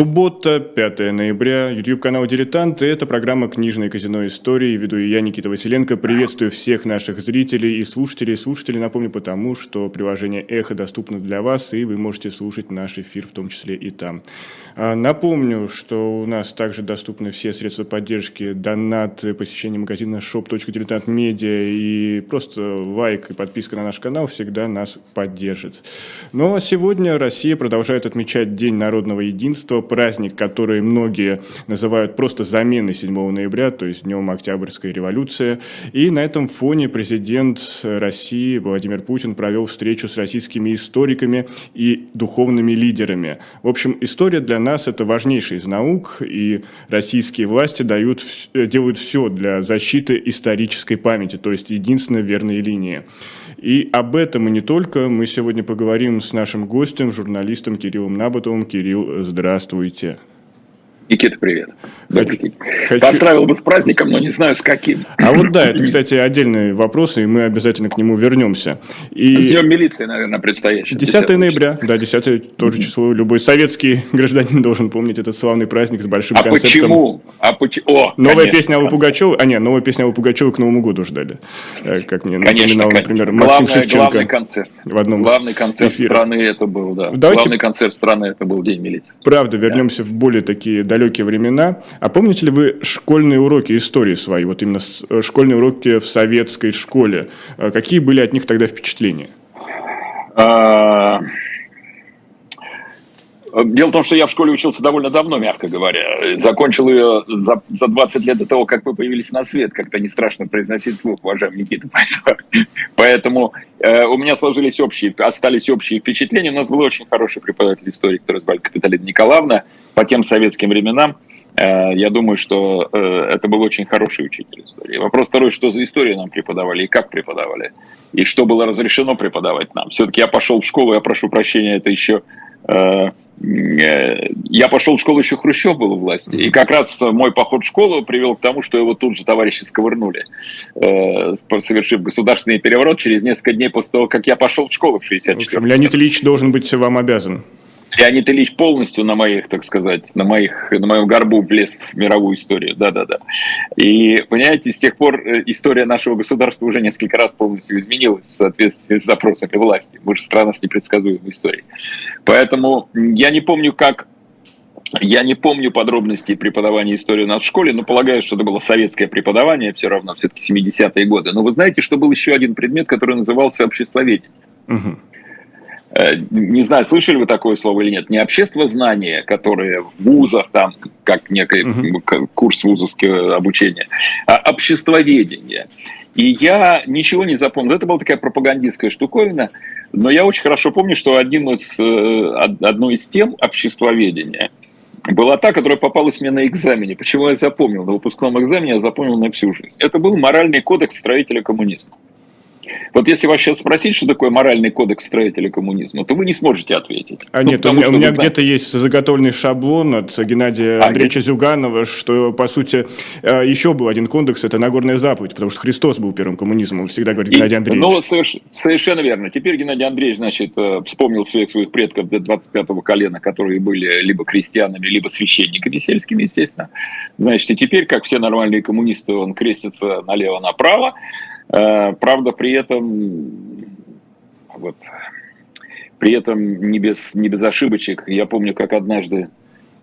Суббота, 5 ноября, YouTube-канал «Дилетант» и это программа «Книжное казино истории». Веду я, Никита Василенко. Приветствую всех наших зрителей и слушателей. Слушателей напомню потому, что приложение «Эхо» доступно для вас, и вы можете слушать наш эфир, в том числе и там. А, напомню, что у нас также доступны все средства поддержки, донат, посещение магазина shop.diletantmedia и просто лайк и подписка на наш канал всегда нас поддержит. Но сегодня Россия продолжает отмечать День народного единства, праздник, который многие называют просто заменой 7 ноября, то есть Днем Октябрьской революции. И на этом фоне президент России Владимир Путин провел встречу с российскими историками и духовными лидерами. В общем, история для нас это важнейшая из наук, и российские власти дают, делают все для защиты исторической памяти, то есть единственной верной линии. И об этом и не только мы сегодня поговорим с нашим гостем, журналистом Кириллом Набатовым. Кирилл, здравствуйте. Никита, привет. Хочу. Хочу... Поздравил бы с праздником, но не знаю с каким. А вот да, это, кстати, отдельный вопрос, и мы обязательно к нему вернемся. И... С Днем милиции, наверное, предстоящий. 10, 10 ноября, да, 10 тоже число. Любой советский гражданин должен помнить этот славный праздник с большим а концертом. Почему? А почему? О, Новая конечно. песня Аллы Пугачевой, а нет, новая песня Аллы Пугачевой к Новому году ждали. Э, как мне конечно, напоминал, например, Максим главное, Шевченко. Главный концерт. В одном главный концерт эфиров. страны это был, да. Давайте... Главный концерт страны это был День милиции. Правда, вернемся да. в более такие далекие времена. А помните ли вы школьные уроки истории свои, вот именно э, школьные уроки в советской школе? Э, какие были от них тогда впечатления? А, дело в том, что я в школе учился довольно давно, мягко говоря. Закончил ее за, за 20 лет до того, как вы появились на свет. Как-то не страшно произносить слух, уважаемый Никита. Поэтому э, у меня сложились общие, остались общие впечатления. У нас был очень хороший преподаватель истории, который звали Капиталина Николаевна по тем советским временам. Э, я думаю, что э, это был очень хороший учитель истории. Вопрос второй, что за историю нам преподавали и как преподавали, и что было разрешено преподавать нам. Все-таки я пошел в школу, я прошу прощения, это еще э, я пошел в школу еще Хрущев был у власти. И как раз мой поход в школу привел к тому, что его тут же товарищи сковырнули, совершив государственный переворот через несколько дней после того, как я пошел в школу в 64 В общем, Леонид Ильич должен быть вам обязан. Леонид Ильич полностью на моих, так сказать, на, моих, на моем горбу влез в мировую историю, да-да-да. И, понимаете, с тех пор э, история нашего государства уже несколько раз полностью изменилась в соответствии с запросами власти. Мы же страна с непредсказуемой историей. Поэтому я не помню, как я не помню подробностей преподавания истории у нас в школе, но полагаю, что это было советское преподавание, все равно все-таки 70-е годы. Но вы знаете, что был еще один предмет, который назывался обществоведение. Угу. Э, не знаю, слышали вы такое слово или нет, не общество знания, которое в вузах, там, как некий uh-huh. курс вузовского обучения, а обществоведение. И я ничего не запомнил. Это была такая пропагандистская штуковина, но я очень хорошо помню, что один из, э, одной из тем обществоведения была та, которая попалась мне на экзамене. Почему я запомнил? На выпускном экзамене я запомнил на всю жизнь. Это был моральный кодекс строителя коммунизма. Вот если вас сейчас спросить, что такое моральный кодекс строителя коммунизма, то вы не сможете ответить. А ну, нет, потому, у меня, меня где-то есть заготовленный шаблон от Геннадия а, Андреевича нет. Зюганова, что, по сути, э, еще был один кодекс, это Нагорная заповедь, потому что Христос был первым коммунизмом, он всегда говорит Геннадий Андреевич. Ну, соверш, совершенно верно. Теперь Геннадий Андреевич, значит, э, вспомнил всех своих предков до 25-го колена, которые были либо крестьянами, либо священниками сельскими, естественно. Значит, и теперь, как все нормальные коммунисты, он крестится налево-направо, правда, при этом, вот, при этом не без, не без ошибочек. Я помню, как однажды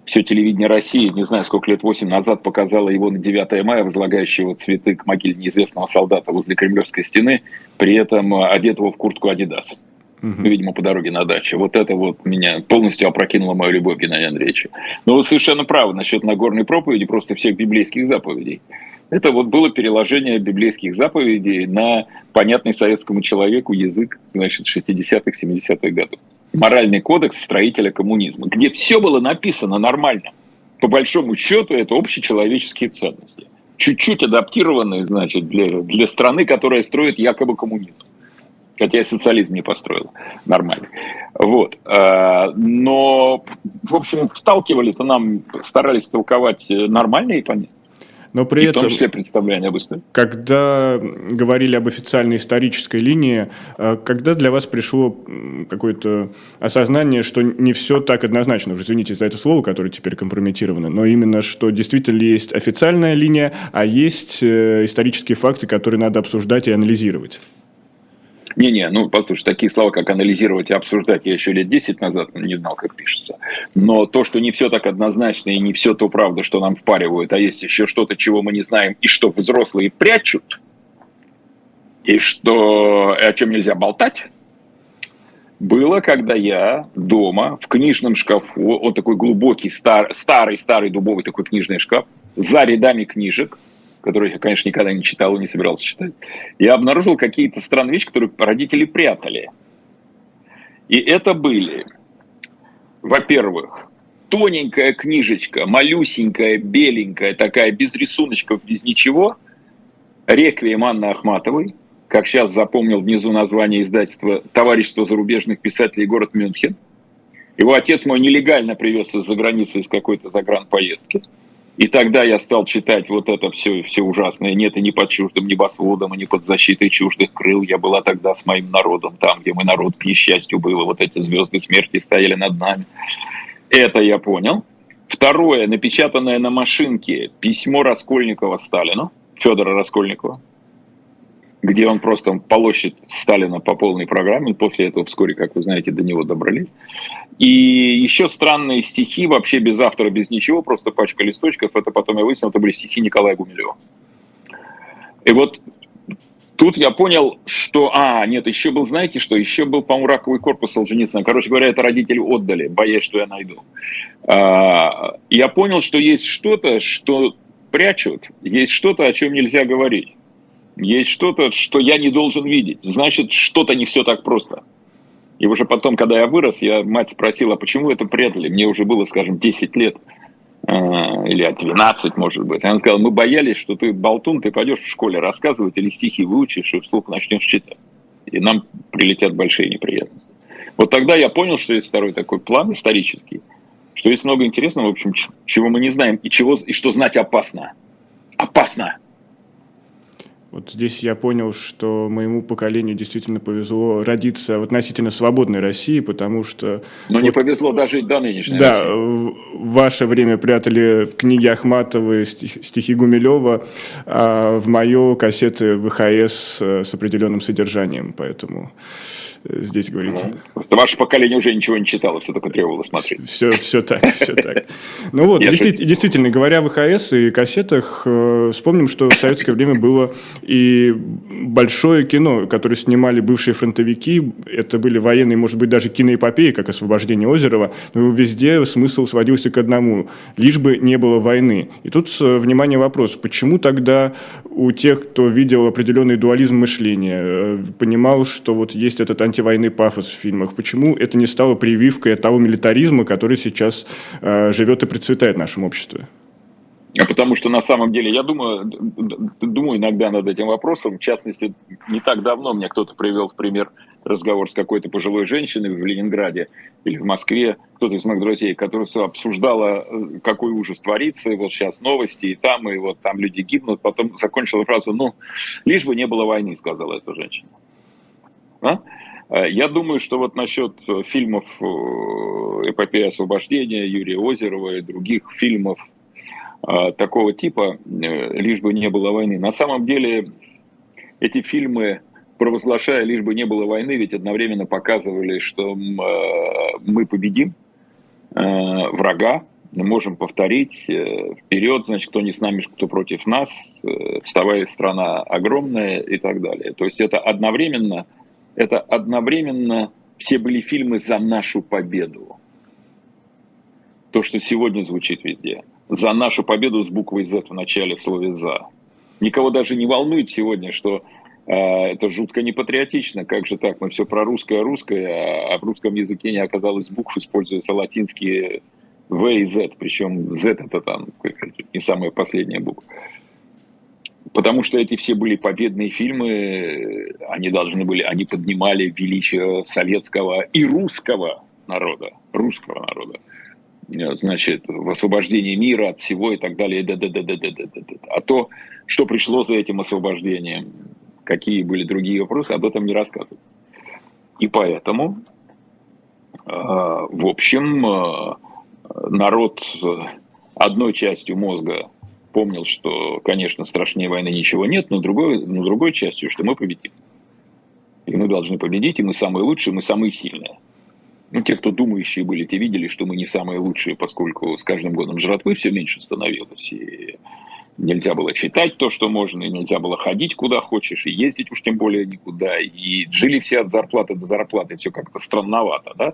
все телевидение России, не знаю, сколько лет, восемь назад, показало его на 9 мая, возлагающего цветы к могиле неизвестного солдата возле Кремлевской стены, при этом одетого в куртку «Адидас». Угу. Видимо, по дороге на дачу. Вот это вот меня полностью опрокинуло мою любовь к Геннадию Андреевичу. Но вы совершенно правы насчет Нагорной проповеди, просто всех библейских заповедей. Это вот было переложение библейских заповедей на понятный советскому человеку язык, значит, 60-х, 70-х годов. Моральный кодекс строителя коммунизма, где все было написано нормально. По большому счету, это общечеловеческие ценности. Чуть-чуть адаптированные, значит, для, для страны, которая строит якобы коммунизм. Хотя я социализм не построил нормально. Вот. А, но, в общем, вталкивали-то нам, старались толковать нормально и понятно. Но при и этом, в том числе представление об истории. Когда говорили об официальной исторической линии, э, когда для вас пришло какое-то осознание, что не все так однозначно, уже извините за это слово, которое теперь компрометировано, но именно, что действительно есть официальная линия, а есть э, исторические факты, которые надо обсуждать и анализировать? Не-не, ну, послушай, такие слова, как анализировать и обсуждать, я еще лет 10 назад не знал, как пишется. Но то, что не все так однозначно и не все то правда, что нам впаривают, а есть еще что-то, чего мы не знаем, и что взрослые прячут, и что о чем нельзя болтать, было, когда я дома в книжном шкафу, он такой глубокий, стар, старый, старый дубовый такой книжный шкаф, за рядами книжек, которые я, конечно, никогда не читал и не собирался читать, я обнаружил какие-то странные вещи, которые родители прятали. И это были, во-первых, тоненькая книжечка, малюсенькая, беленькая, такая, без рисуночков, без ничего, «Реквием» Анны Ахматовой, как сейчас запомнил внизу название издательства «Товарищество зарубежных писателей. Город Мюнхен». Его отец мой нелегально привез из-за границы из какой-то загранпоездки. поездки и тогда я стал читать вот это все, все ужасное. Нет, и не под чуждым небосводом, и не под защитой чуждых крыл. Я была тогда с моим народом, там, где мой народ к несчастью было. Вот эти звезды смерти стояли над нами. Это я понял. Второе, напечатанное на машинке письмо Раскольникова Сталину, Федора Раскольникова где он просто полощет Сталина по полной программе. После этого вскоре, как вы знаете, до него добрались. И еще странные стихи, вообще без автора, без ничего, просто пачка листочков. Это потом я выяснил, это были стихи Николая Гумилева. И вот тут я понял, что... А, нет, еще был, знаете что? Еще был, по-моему, раковый корпус Солженицына. Короче говоря, это родители отдали, боясь, что я найду. А, я понял, что есть что-то, что прячут, есть что-то, о чем нельзя говорить. Есть что-то, что я не должен видеть. Значит, что-то не все так просто. И уже потом, когда я вырос, я мать спросила, почему это прятали. Мне уже было, скажем, 10 лет э, или 12, может быть. Она сказала, мы боялись, что ты болтун, ты пойдешь в школе рассказывать или стихи выучишь и вслух начнешь читать. И нам прилетят большие неприятности. Вот тогда я понял, что есть второй такой план исторический, что есть много интересного, в общем, чего мы не знаем, и, чего, и что знать опасно. Опасно. Вот здесь я понял, что моему поколению действительно повезло родиться в относительно свободной России, потому что... Но вот, не повезло дожить до нынешней Да, России. в ваше время прятали книги Ахматовой, стих, стихи Гумилева, а в мое кассеты ВХС с определенным содержанием, поэтому здесь говорится. Ну, просто ваше поколение уже ничего не читало, все только требовало смотреть. Все, все так, все так. Ну вот, действительно, действительно, говоря о ВХС и кассетах, э, вспомним, что в советское время было и большое кино, которое снимали бывшие фронтовики. Это были военные, может быть, даже киноэпопеи, как «Освобождение Озерова». Но везде смысл сводился к одному. Лишь бы не было войны. И тут, э, внимание, вопрос. Почему тогда у тех, кто видел определенный дуализм мышления, э, понимал, что вот есть этот антивойный пафос в фильмах, почему это не стало прививкой от того милитаризма, который сейчас э, живет и процветает в нашем обществе? А потому что на самом деле, я думаю, думаю иногда над этим вопросом. В частности, не так давно мне кто-то привел в пример разговор с какой-то пожилой женщиной в Ленинграде или в Москве, кто-то из моих друзей, которая обсуждала, э, какой ужас творится, и вот сейчас новости, и там, и вот там люди гибнут. Потом закончила фразу, ну, лишь бы не было войны, сказала эта женщина. А? Э, я думаю, что вот насчет фильмов э, «Эпопея освобождения» Юрия Озерова и других фильмов э, такого типа, лишь бы не было войны. На самом деле эти фильмы, провозглашая лишь бы не было войны, ведь одновременно показывали, что мы победим врага, можем повторить вперед, значит, кто не с нами, кто против нас, вставая страна огромная и так далее. То есть это одновременно – это одновременно все были фильмы за нашу победу. То, что сегодня звучит везде. За нашу победу с буквой Z в начале в слове «за». Никого даже не волнует сегодня, что э, это жутко непатриотично. Как же так? Мы все про русское, русское, а в русском языке не оказалось букв, используются латинские В и Z. Причем Z это там не самая последняя буква. Потому что эти все были победные фильмы, они должны были, они поднимали величие советского и русского народа, русского народа. Э, значит, в освобождении мира от всего и так далее. Да, да, да, да, да, да, да. А то, что пришло за этим освобождением, какие были другие вопросы, об этом не рассказывают. И поэтому, э, в общем, э, народ одной частью мозга помнил, что, конечно, страшнее войны ничего нет, но другой, но другой частью, что мы победим. И мы должны победить, и мы самые лучшие, мы самые сильные. Ну, те, кто думающие были, те видели, что мы не самые лучшие, поскольку с каждым годом жратвы все меньше становилось. И нельзя было читать то, что можно, и нельзя было ходить куда хочешь, и ездить уж тем более никуда. И жили все от зарплаты до зарплаты, все как-то странновато, да?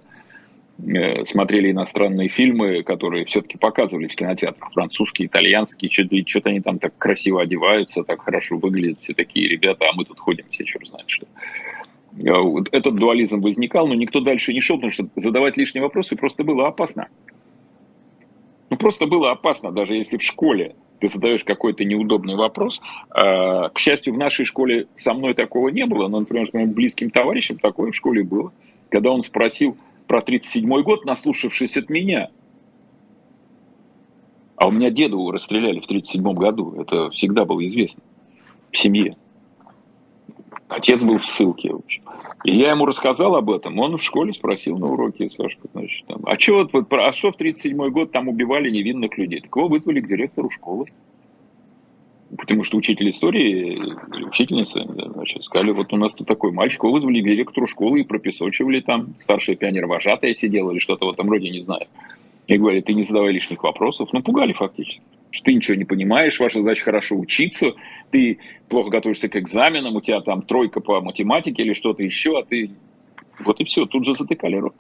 Э, смотрели иностранные фильмы, которые все-таки показывали в кинотеатрах, французские, итальянские, что-то они там так красиво одеваются, так хорошо выглядят, все такие ребята, а мы тут ходим, все черт знает что. Э, этот дуализм возникал, но никто дальше не шел, потому что задавать лишние вопросы просто было опасно. Ну, просто было опасно, даже если в школе ты задаешь какой-то неудобный вопрос. Э, к счастью, в нашей школе со мной такого не было, но, например, с моим близким товарищем такое в школе было. Когда он спросил, про 37-й год, наслушавшись от меня. А у меня деду расстреляли в 37-м году. Это всегда было известно в семье. Отец был в ссылке, в общем. И я ему рассказал об этом. Он в школе спросил на уроке, Сашка, значит, там, а что, а что в 37-й год там убивали невинных людей? Так его вызвали к директору школы. Потому что учитель истории или учительница, значит, сказали, вот у нас тут такой мальчик, вызвали к директору школы и пропесочивали там, старшая пионер-вожатая сидела или что-то в этом роде, не знаю. И говорили, ты не задавай лишних вопросов. Ну, пугали фактически. Что ты ничего не понимаешь, ваша задача хорошо учиться, ты плохо готовишься к экзаменам, у тебя там тройка по математике или что-то еще, а ты... Вот и все, тут же затыкали рот.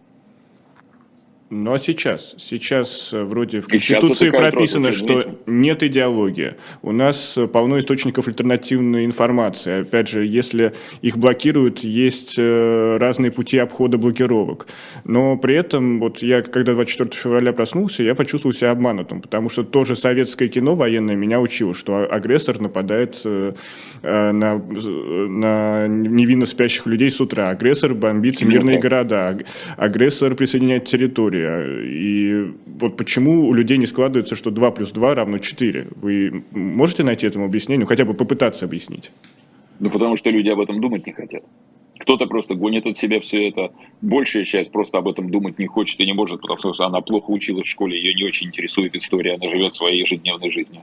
Ну а сейчас? Сейчас э, вроде в Конституции прописано, что нет идеологии. У нас э, полно источников альтернативной информации. Опять же, если их блокируют, есть э, разные пути обхода блокировок. Но при этом, вот я, когда 24 февраля проснулся, я почувствовал себя обманутым, потому что тоже советское кино военное меня учило, что агрессор нападает на, на невинно спящих людей с утра, агрессор бомбит мирные города, агрессор присоединяет территории, и вот почему у людей не складывается, что 2 плюс 2 равно 4? Вы можете найти этому объяснение, хотя бы попытаться объяснить? Ну, потому что люди об этом думать не хотят. Кто-то просто гонит от себя все это. Большая часть просто об этом думать не хочет и не может, потому что она плохо училась в школе, ее не очень интересует история, она живет своей ежедневной жизнью.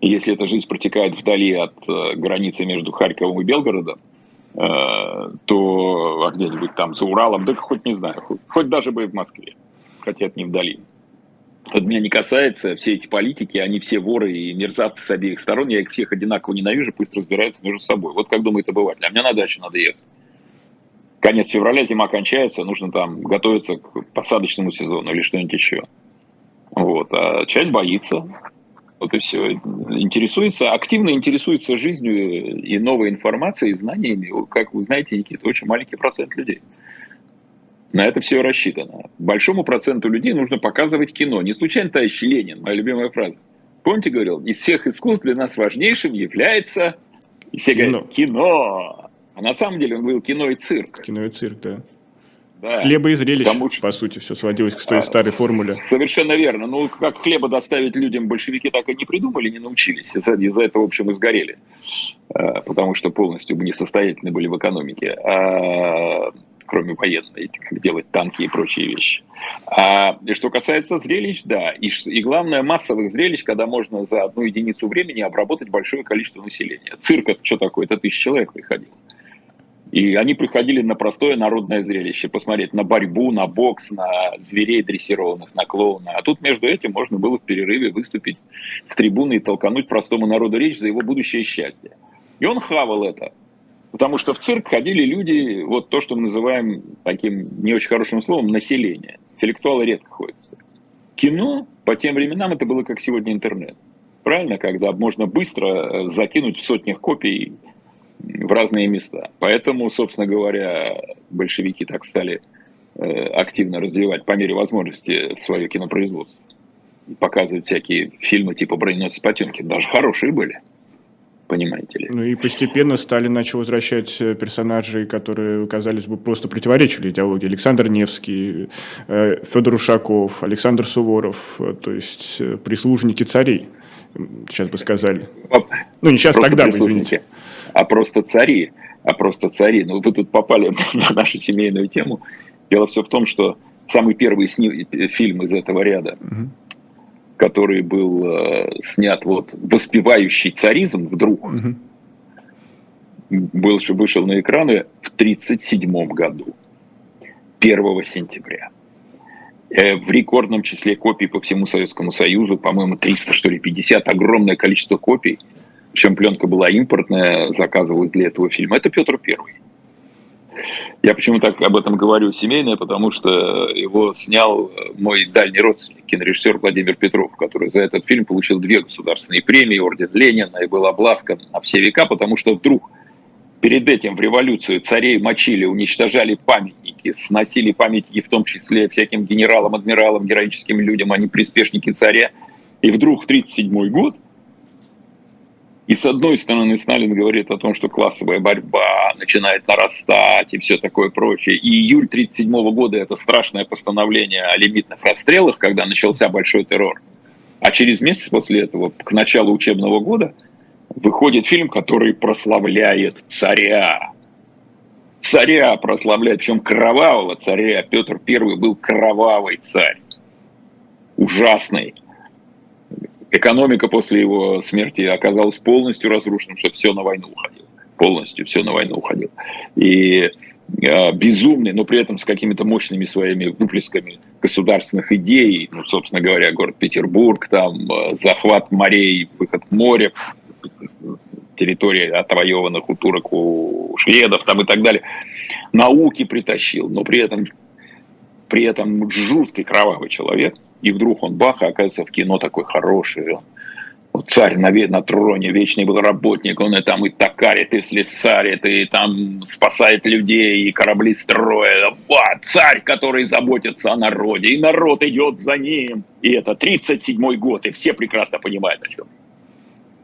И если эта жизнь протекает вдали от э, границы между Харьковом и Белгородом, э, то а где-нибудь там за Уралом, да хоть не знаю, хоть, хоть даже бы в Москве хотят не вдали. Это меня не касается, все эти политики, они все воры и мерзавцы с обеих сторон, я их всех одинаково ненавижу, пусть разбираются между собой. Вот как думает обыватель, а мне на дачу надо ехать. Конец февраля, зима кончается, нужно там готовиться к посадочному сезону или что-нибудь еще. Вот. А часть боится, вот и все. Интересуется, активно интересуется жизнью и новой информацией, и знаниями. Как вы знаете, Никита, очень маленький процент людей. На это все рассчитано. Большому проценту людей нужно показывать кино. Не случайно товарищ Ленин, моя любимая фраза. Помните, говорил, из всех искусств для нас важнейшим является... И все кино. говорят, кино. А на самом деле он говорил кино и цирк. Кино и цирк, да. Да. Хлеба и зрелищ, Потому что... по сути, все сводилось к той а, старой формуле. Совершенно верно. Ну, как хлеба доставить людям большевики так и не придумали, не научились. Из-за этого, в общем, и сгорели. А, потому что полностью несостоятельны были в экономике. А кроме военной, как делать танки и прочие вещи. А что касается зрелищ, да. И, и главное, массовых зрелищ, когда можно за одну единицу времени обработать большое количество населения. Цирк это что такое? Это тысяча человек приходил. И они приходили на простое народное зрелище, посмотреть на борьбу, на бокс, на зверей дрессированных, на клоуна. А тут между этим можно было в перерыве выступить с трибуны и толкануть простому народу речь за его будущее счастье. И он хавал это. Потому что в цирк ходили люди, вот то, что мы называем таким не очень хорошим словом, население. Интеллектуалы редко ходят. Кино по тем временам это было как сегодня интернет. Правильно? Когда можно быстро э, закинуть в сотнях копий в разные места. Поэтому, собственно говоря, большевики так стали э, активно развивать по мере возможности свое кинопроизводство. Показывать всякие фильмы типа «Броненосец Потемкин». Даже хорошие были. Понимаете ли. Ну и постепенно Сталин начал возвращать э, персонажей, которые, казались бы, просто противоречили идеологии. Александр Невский, э, Федор Ушаков, Александр Суворов, э, то есть прислужники царей, сейчас бы сказали. Ну, не сейчас, тогда бы, извините. А просто цари, а просто цари. Ну, вы тут попали на нашу семейную тему. Дело все в том, что самый первый сни... фильм из этого ряда, угу. Который был э, снят вот воспевающий царизм вдруг, угу. был, вышел на экраны в 1937 году, 1 сентября. Э, в рекордном числе копий по всему Советскому Союзу, по-моему, 300, что ли, 50, огромное количество копий. Причем пленка была импортная, заказывалась для этого фильма. Это Петр Первый. Я почему так об этом говорю семейное, потому что его снял мой дальний родственник, кинорежиссер Владимир Петров, который за этот фильм получил две государственные премии, орден Ленина и был обласкан на все века, потому что вдруг перед этим в революцию царей мочили, уничтожали памятники, сносили памятники в том числе всяким генералам, адмиралам, героическим людям, они приспешники царя. И вдруг в 1937 год и с одной стороны, Сталин говорит о том, что классовая борьба начинает нарастать и все такое прочее. И июль 1937 года это страшное постановление о лимитных расстрелах, когда начался большой террор. А через месяц после этого, к началу учебного года, выходит фильм, который прославляет царя. Царя прославляет, причем кровавого царя. Петр I был кровавый царь. Ужасный Экономика после его смерти оказалась полностью разрушена, что все на войну уходило. Полностью все на войну уходило. И э, безумный, но при этом с какими-то мощными своими выплесками государственных идей, ну, собственно говоря, город Петербург, там э, захват морей, выход в море, территории отвоеванных у турок, у шведов там и так далее, науки притащил, но при этом, при этом жуткий кровавый человек – и вдруг он бах, и оказывается в кино такой хороший. Он, царь на, на троне, вечный был работник, он и там и токарит, и слесарит, и там спасает людей, и корабли строит. А, царь, который заботится о народе, и народ идет за ним. И это 37-й год, и все прекрасно понимают о чем.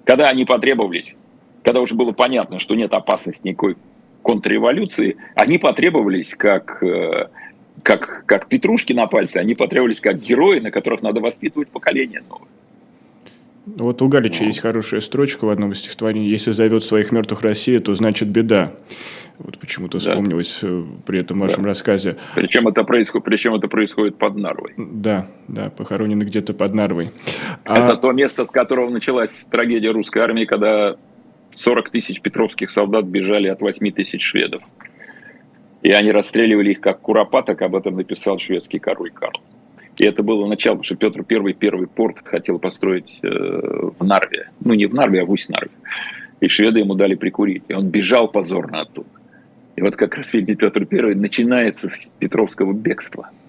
Когда они потребовались, когда уже было понятно, что нет опасности никакой контрреволюции, они потребовались как э, как, как петрушки на пальце, они потребовались как герои, на которых надо воспитывать поколение новое. Вот у Галича ну. есть хорошая строчка в одном из стихотворений. «Если зовет своих мертвых Россия, то значит беда». Вот почему-то да. вспомнилось э, при этом вашем да. рассказе. Причем это, происходит, причем это происходит под Нарвой. Да, да, похоронены где-то под Нарвой. Это а... то место, с которого началась трагедия русской армии, когда 40 тысяч петровских солдат бежали от 8 тысяч шведов. И они расстреливали их как куропаток, об этом написал шведский король Карл. И это было начало, потому что Петр I первый порт хотел построить э, в Нарве. Ну, не в Нарве, а в Усть-Нарве. И шведы ему дали прикурить. И он бежал позорно оттуда. И вот как раз Петр I начинается с Петровского бегства –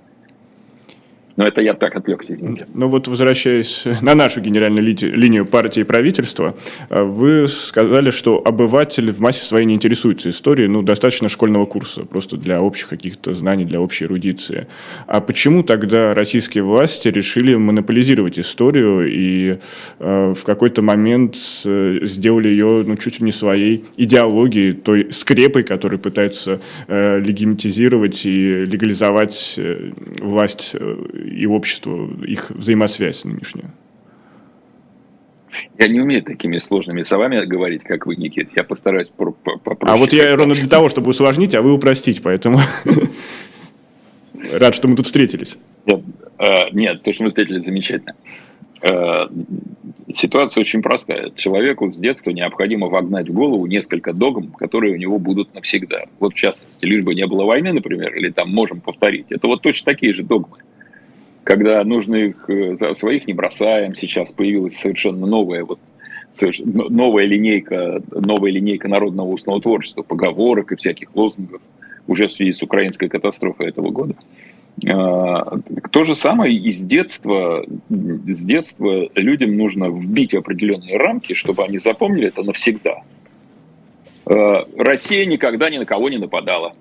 но это я так отвлекся, извините. Ну вот возвращаясь на нашу генеральную ли, линию партии и правительства, э, вы сказали, что обыватель в массе своей не интересуется историей, ну, достаточно школьного курса, просто для общих каких-то знаний, для общей эрудиции. А почему тогда российские власти решили монополизировать историю и э, в какой-то момент э, сделали ее, ну, чуть ли не своей идеологией, той скрепой, которой пытаются э, легитимизировать и легализовать э, власть э, и обществу, их взаимосвязь нынешнюю? Я не умею такими сложными словами говорить, как вы, Никит. Я постараюсь попроще. А вот я ровно для того, чтобы усложнить, а вы упростить, поэтому рад, что мы тут встретились. Нет, э, то, что мы встретились, замечательно. Э, ситуация очень простая. Человеку с детства необходимо вогнать в голову несколько догм, которые у него будут навсегда. Вот в частности, лишь бы не было войны, например, или там можем повторить. Это вот точно такие же догмы когда нужно их, э, своих не бросаем, сейчас появилась совершенно новая вот новая линейка, новая линейка народного устного творчества, поговорок и всяких лозунгов уже в связи с украинской катастрофой этого года. А, то же самое и с детства. С детства людям нужно вбить определенные рамки, чтобы они запомнили это навсегда. А, Россия никогда ни на кого не нападала.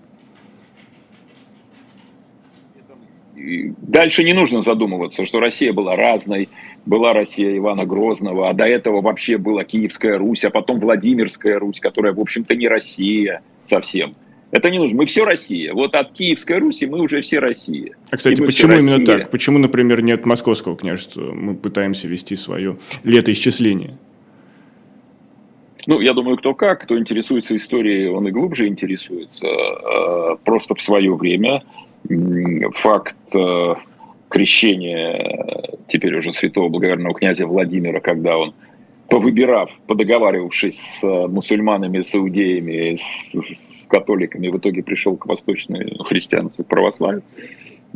Дальше не нужно задумываться, что Россия была разной, была Россия Ивана Грозного, а до этого вообще была Киевская Русь, а потом Владимирская Русь, которая, в общем-то, не Россия совсем. Это не нужно. Мы все Россия. Вот от Киевской Руси мы уже все Россия. А, кстати, почему именно так? Почему, например, нет Московского княжества? Мы пытаемся вести свое летоисчисление. Ну, я думаю, кто как, кто интересуется историей, он и глубже интересуется. А, просто в свое время факт э, крещения теперь уже святого благоверного князя Владимира, когда он повыбирав, подоговаривавшись с э, мусульманами, с иудеями, с, с католиками, в итоге пришел к восточной христианству, к православию.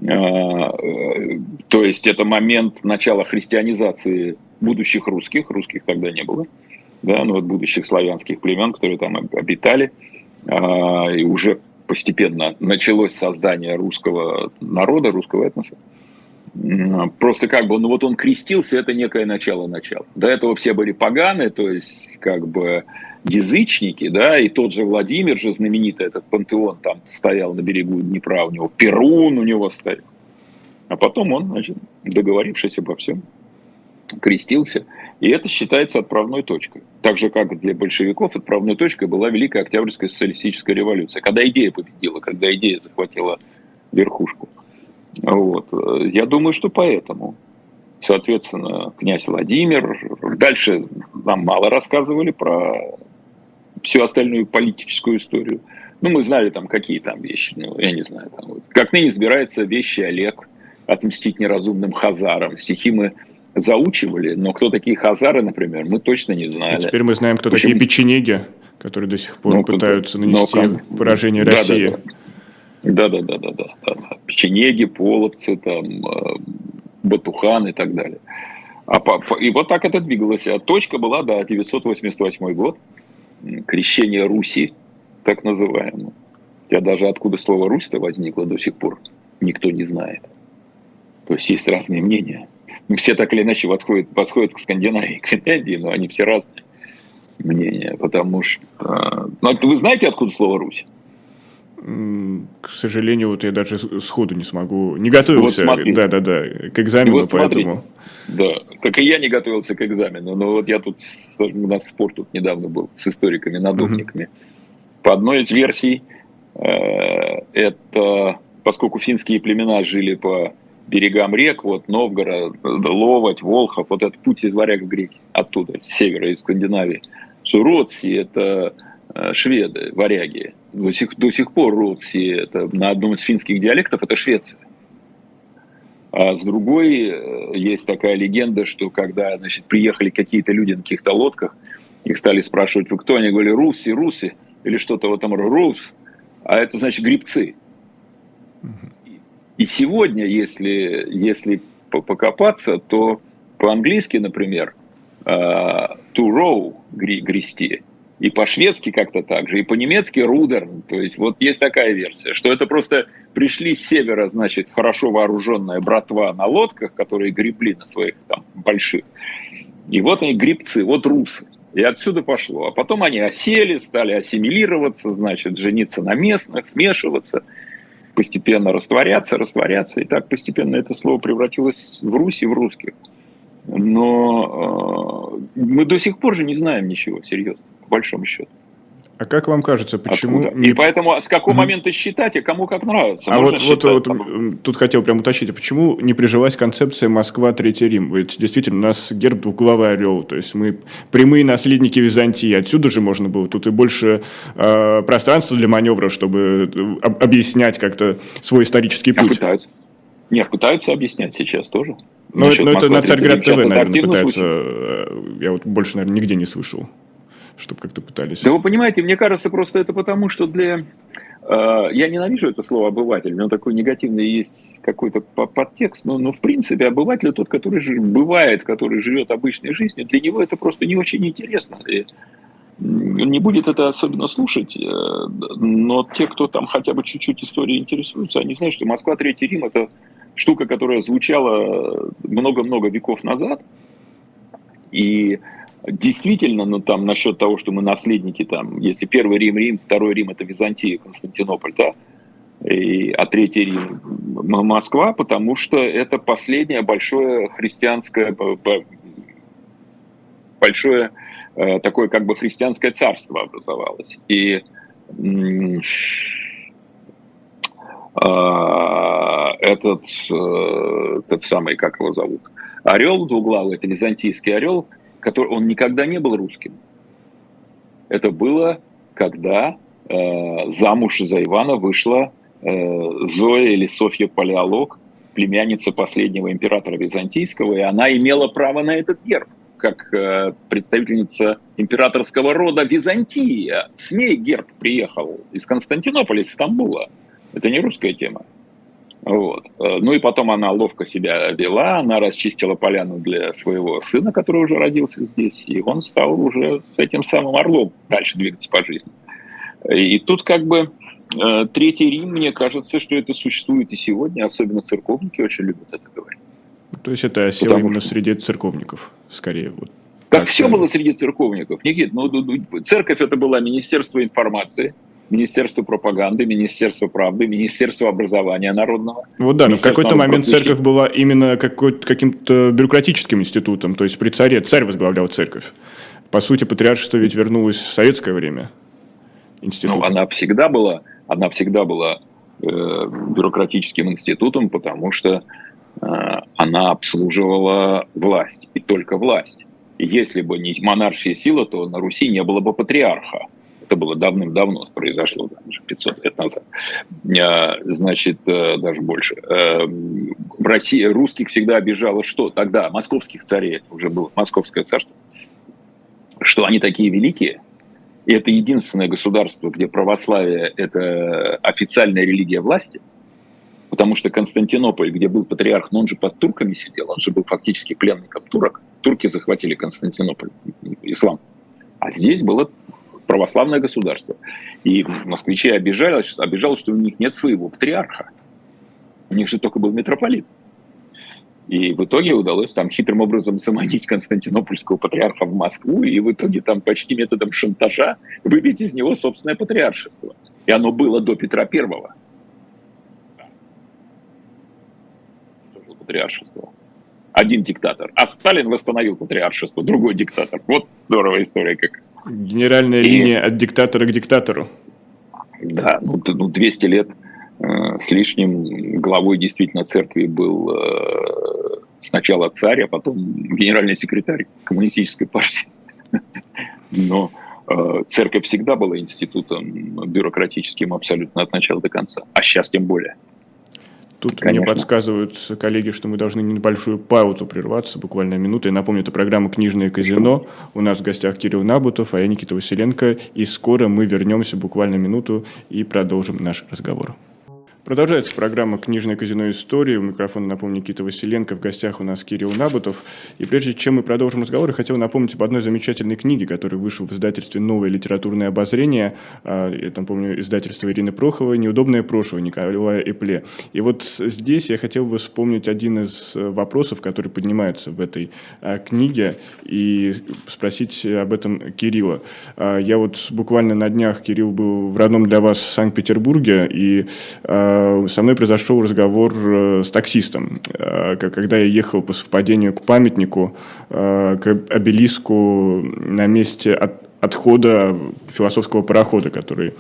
Э, то есть это момент начала христианизации будущих русских, русских тогда не было, да, но вот будущих славянских племен, которые там обитали, и уже постепенно началось создание русского народа, русского этноса. Просто как бы, ну вот он крестился, это некое начало-начало. До этого все были поганы, то есть как бы язычники, да, и тот же Владимир же знаменитый, этот пантеон там стоял на берегу Днепра, у него Перун у него стоял. А потом он, значит, договорившись обо всем, крестился. И это считается отправной точкой. Так же, как для большевиков отправной точкой была Великая Октябрьская социалистическая революция, когда идея победила, когда идея захватила верхушку. Вот. Я думаю, что поэтому. Соответственно, князь Владимир. Дальше нам мало рассказывали про всю остальную политическую историю. Ну, мы знали там, какие там вещи. Ну, я не знаю. Там. Как ныне избирается вещи Олег отмстить неразумным хазарам. Стихи мы заучивали, но кто такие хазары, например, мы точно не знали. А теперь мы знаем, кто Почему? такие печенеги, которые до сих пор ну, пытаются нанести но, поражение России. Да, да, да. Да, да, да, да, да. да. Печенеги, половцы, там, э, батухан и так далее. А по, и вот так это двигалось. А точка была, да, 988 год, крещение Руси, так называемое. Я даже откуда слово Русь-то возникло до сих пор, никто не знает. То есть есть разные мнения. Все так или иначе подходят, подходят к Скандинавии, к Финляндии, но они все разные мнения, потому что... Ну, вы знаете, откуда слово Русь? к сожалению, вот я даже сходу не смогу, не готовился, вот да, да, да, к экзамену, вот поэтому. Да, как и я не готовился к экзамену, но вот я тут, у нас спор тут недавно был с историками, надувниками. Uh-huh. По одной из версий, э, это поскольку финские племена жили по берегам рек, вот Новгород, Ловоть, Волхов, вот этот путь из варяг в греки, оттуда, с севера, из Скандинавии. Суродси – это э, шведы, варяги, до сих, до сих пор Ротси, это на одном из финских диалектов, это Швеция. А с другой э, есть такая легенда, что когда значит, приехали какие-то люди на каких-то лодках, их стали спрашивать, вы кто? Они говорили, руси, руси, или что-то в этом роде, рус, а это значит грибцы. И сегодня, если, если покопаться, то по-английски, например, uh, to row, грести, и по-шведски как-то так же, и по-немецки рудер. То есть вот есть такая версия, что это просто пришли с севера, значит, хорошо вооруженная братва на лодках, которые гребли на своих там больших. И вот они грибцы, вот русы. И отсюда пошло. А потом они осели, стали ассимилироваться, значит, жениться на местных, смешиваться, постепенно растворяться, растворяться. И так постепенно это слово превратилось в Руси, в русских. Но э, мы до сих пор же не знаем ничего серьезного по большому счету. А как вам кажется, почему... Не... И поэтому с какого mm-hmm. момента считать, и кому как нравится. А вот, вот, вот там... тут хотел прям уточнить, а почему не прижилась концепция Москва, Третий Рим? Ведь действительно у нас герб двуглавый орел, то есть мы прямые наследники Византии, отсюда же можно было, тут и больше э, пространства для маневра, чтобы э, объяснять как-то свой исторический а путь. А пытаются. Нет, пытаются объяснять сейчас тоже. Ну, но это на Царьград ТВ, наверное, пытаются. Э, я вот больше, наверное, нигде не слышал чтобы как-то пытались. Да вы понимаете, мне кажется, просто это потому, что для... Э, я ненавижу это слово обыватель, него такой негативный есть какой-то подтекст, но, но в принципе обыватель тот, который бывает, который живет обычной жизнью, для него это просто не очень интересно. И он не будет это особенно слушать, э, но те, кто там хотя бы чуть-чуть историей интересуются, они знают, что Москва, Третий Рим – это штука, которая звучала много-много веков назад, и Действительно, ну там насчет того, что мы наследники, там, если первый Рим Рим, второй Рим это Византия, Константинополь, да, и, а третий Рим Москва, потому что это последнее большое христианское, большое такое как бы христианское царство образовалось. И этот, этот самый, как его зовут, орел двуглавый, это византийский орел, который, он никогда не был русским. Это было, когда э, замуж за Ивана вышла э, Зоя или Софья Палеолог, племянница последнего императора Византийского, и она имела право на этот герб, как э, представительница императорского рода Византия. С ней герб приехал из Константинополя, из Стамбула. Это не русская тема. Вот. Э, ну и потом она ловко себя вела, она расчистила поляну для своего сына, который уже родился здесь, и он стал уже с этим самым орлом дальше двигаться по жизни. И тут как бы э, Третий Рим, мне кажется, что это существует и сегодня, особенно церковники очень любят это говорить. То есть это осело Потому именно что... среди церковников, скорее. Вот. Как все было среди церковников. Никит, ну, церковь это была Министерство информации, Министерство пропаганды, Министерство правды, Министерство образования народного. Вот да, но в какой-то момент церковь была именно каким-то бюрократическим институтом, то есть при царе царь возглавлял церковь. По сути, патриаршество ведь вернулось в советское время. Институт. Ну, она всегда была, она всегда была э, бюрократическим институтом, потому что э, она обслуживала власть, и только власть. И если бы не монаршая сила, то на Руси не было бы патриарха. Это было давным-давно, произошло там, уже 500 лет назад. А, значит, э, даже больше. Э, в России русских всегда обижало что? Тогда московских царей, это уже было московское царство, что они такие великие, и это единственное государство, где православие – это официальная религия власти, потому что Константинополь, где был патриарх, но он же под турками сидел, он же был фактически пленником турок. Турки захватили Константинополь, ислам. А здесь было православное государство. И москвичи обижались, обижалось, что у них нет своего патриарха. У них же только был митрополит. И в итоге удалось там хитрым образом заманить константинопольского патриарха в Москву, и в итоге там почти методом шантажа выбить из него собственное патриаршество. И оно было до Петра Первого. Патриаршество. Один диктатор. А Сталин восстановил патриаршество, другой диктатор. Вот здоровая история какая. Генеральная и, линия от диктатора к диктатору. Да, ну, ну 200 лет э, с лишним главой действительно церкви был э, сначала царь, а потом генеральный секретарь коммунистической партии. Но э, церковь всегда была институтом бюрократическим абсолютно от начала до конца, а сейчас тем более. Тут Конечно. мне подсказывают коллеги, что мы должны небольшую паузу прерваться, буквально минуту. Я напомню, это программа «Книжное казино». У нас в гостях Кирилл Набутов, а я Никита Василенко. И скоро мы вернемся буквально минуту и продолжим наш разговор. Продолжается программа «Книжное казино истории». У микрофона, напомню, Никита Василенко. В гостях у нас Кирилл Набутов. И прежде чем мы продолжим разговор, я хотел напомнить об одной замечательной книге, которая вышла в издательстве «Новое литературное обозрение». А, я там помню издательство Ирины Проховой «Неудобное прошлое» Николая Эпле. И вот здесь я хотел бы вспомнить один из э, вопросов, который поднимается в этой а, книге, и спросить об этом Кирилла. А, я вот буквально на днях, Кирилл, был в родном для вас Санкт-Петербурге, и со мной произошел разговор э, с таксистом, э, когда я ехал по совпадению к памятнику, к обелиску на месте от, отхода философского парохода, который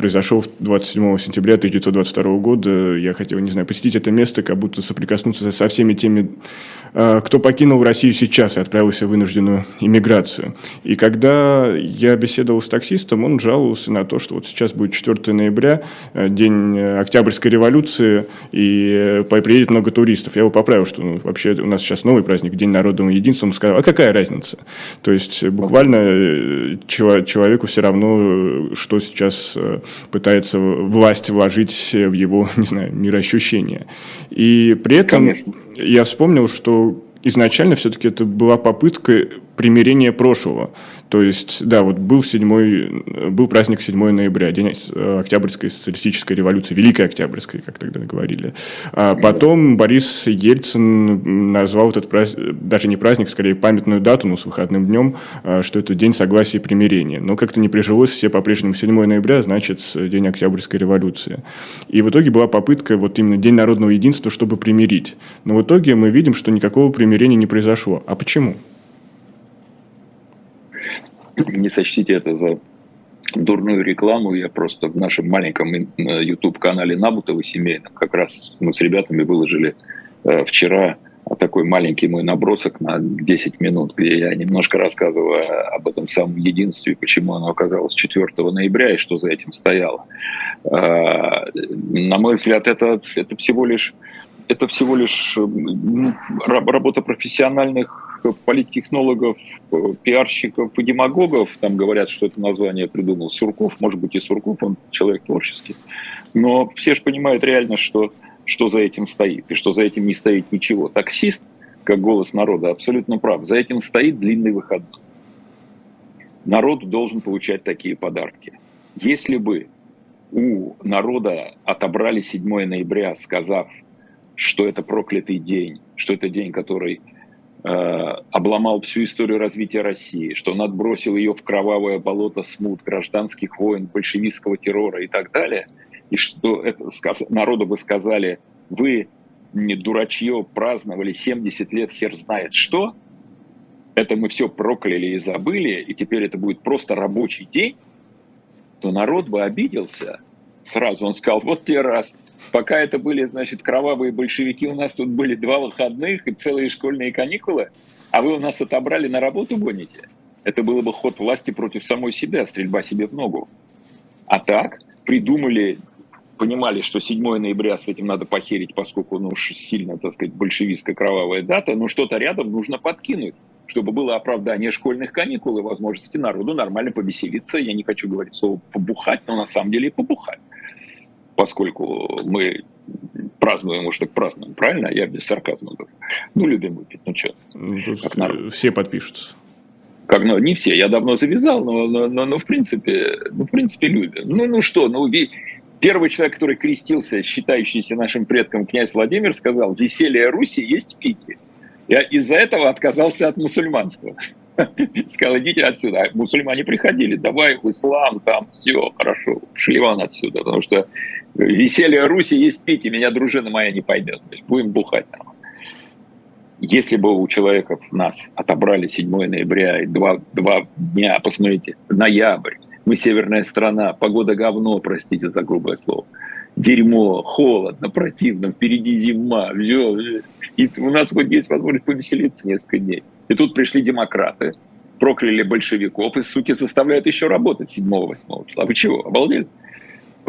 произошел 27 сентября 1922 года. Я хотел, не знаю, посетить это место, как будто соприкоснуться со всеми теми Э, кто покинул Россию сейчас и отправился в вынужденную иммиграцию. И когда я беседовал с таксистом, он жаловался на то, что вот сейчас будет 4 ноября, э, день Октябрьской революции, и э, приедет много туристов. Я его поправил, что ну, вообще у нас сейчас новый праздник, День народного единства. Он сказал, а какая разница? То есть буквально человеку все равно, что сейчас пытается власть вложить в его, не знаю, мироощущение. И при этом Конечно. я вспомнил, что изначально все-таки это была попытка примирение прошлого. То есть, да, вот был, 7, был праздник 7 ноября, день э, Октябрьской социалистической революции, Великой Октябрьской, как тогда говорили. А потом Борис Ельцин назвал этот праздник, даже не праздник, скорее памятную дату, но с выходным днем, э, что это День согласия и примирения. Но как-то не прижилось, все по-прежнему 7 ноября, значит, День Октябрьской революции. И в итоге была попытка вот именно День народного единства, чтобы примирить. Но в итоге мы видим, что никакого примирения не произошло. А почему? Не сочтите это за дурную рекламу. Я просто в нашем маленьком YouTube-канале Набутова семейном как раз мы с ребятами выложили э, вчера такой маленький мой набросок на 10 минут, где я немножко рассказываю об этом самом единстве, почему оно оказалось 4 ноября и что за этим стояло. Э, на мой взгляд, это, это всего лишь это всего лишь работа профессиональных политтехнологов, пиарщиков и демагогов. Там говорят, что это название придумал Сурков. Может быть, и Сурков, он человек творческий. Но все же понимают реально, что, что за этим стоит, и что за этим не стоит ничего. Таксист, как голос народа, абсолютно прав. За этим стоит длинный выходной. Народ должен получать такие подарки. Если бы у народа отобрали 7 ноября, сказав, что это проклятый день, что это день, который Э, обломал всю историю развития России, что он отбросил ее в кровавое болото смут, гражданских войн, большевистского террора и так далее, и что это, народу бы сказали, вы не дурачье праздновали 70 лет хер знает что, это мы все прокляли и забыли, и теперь это будет просто рабочий день, то народ бы обиделся. Сразу он сказал, вот те раз, Пока это были, значит, кровавые большевики, у нас тут были два выходных и целые школьные каникулы, а вы у нас отобрали на работу гоните. Это было бы ход власти против самой себя, стрельба себе в ногу. А так придумали, понимали, что 7 ноября с этим надо похерить, поскольку ну, уж сильно, так сказать, большевистская кровавая дата, но что-то рядом нужно подкинуть чтобы было оправдание школьных каникул и возможности народу нормально повеселиться. Я не хочу говорить слово «побухать», но на самом деле побухать поскольку мы празднуем, уж так празднуем, правильно? Я без сарказма говорю. Ну, любим выпить, ну что? Ну, все подпишутся. Как, ну, не все, я давно завязал, но, но, но, но в принципе, ну, в принципе, любим. Ну, ну что, ну, первый человек, который крестился, считающийся нашим предком князь Владимир, сказал, веселье Руси есть в Пите. Я из-за этого отказался от мусульманства. Сказал, идите отсюда. А мусульмане приходили, давай в ислам, там все, хорошо, шли вон отсюда, потому что веселье Руси есть пить, и меня дружина моя не пойдет. Будем бухать. Если бы у человека нас отобрали 7 ноября и два, два дня, посмотрите, ноябрь, мы северная страна, погода говно, простите за грубое слово, дерьмо, холодно, противно, впереди зима, все, и у нас хоть есть возможность повеселиться несколько дней. И тут пришли демократы, прокляли большевиков, и, суки, заставляют еще работать 7-8 числа. Вы чего, обалдели?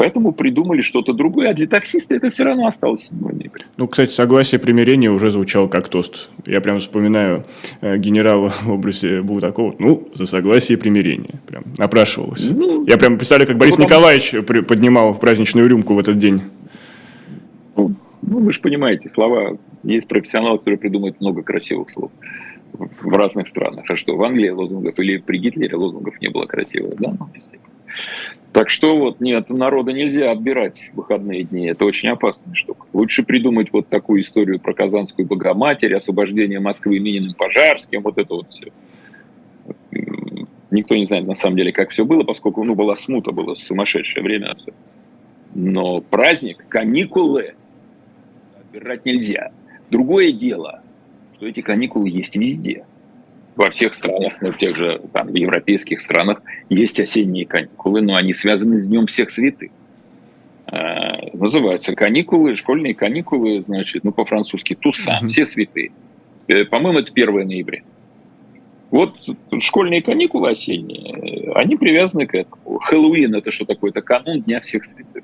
Поэтому придумали что-то другое, а для таксиста это все равно осталось 7 ноября. Ну, кстати, согласие примирения уже звучало как тост. Я прям вспоминаю э, генерала в образе Булдакова. Ну, за согласие примирения. Прям напрашивалось. Ну, Я прям представляю, как Борис ну, Николаевич поднимал праздничную рюмку в этот день. Ну, ну, вы же понимаете, слова... Есть профессионалы, которые придумывают много красивых слов в разных странах. А что, в Англии лозунгов или при Гитлере лозунгов не было красивых, да? Ну, так что вот нет, народа нельзя отбирать выходные дни. Это очень опасная штука. Лучше придумать вот такую историю про Казанскую Богоматерь, освобождение Москвы Мининым Пожарским, вот это вот все. Никто не знает на самом деле, как все было, поскольку ну, была смута, было сумасшедшее время. Но праздник, каникулы отбирать нельзя. Другое дело, что эти каникулы есть везде во всех странах, ну, в тех же там, европейских странах есть осенние каникулы, но они связаны с Днем всех святых. А, называются каникулы, школьные каникулы, значит, ну, по-французски Тусан, mm-hmm. все святые. Э, по-моему, это 1 ноября. Вот школьные каникулы осенние, они привязаны к этому. Хэллоуин – это что такое? Это канун Дня всех святых.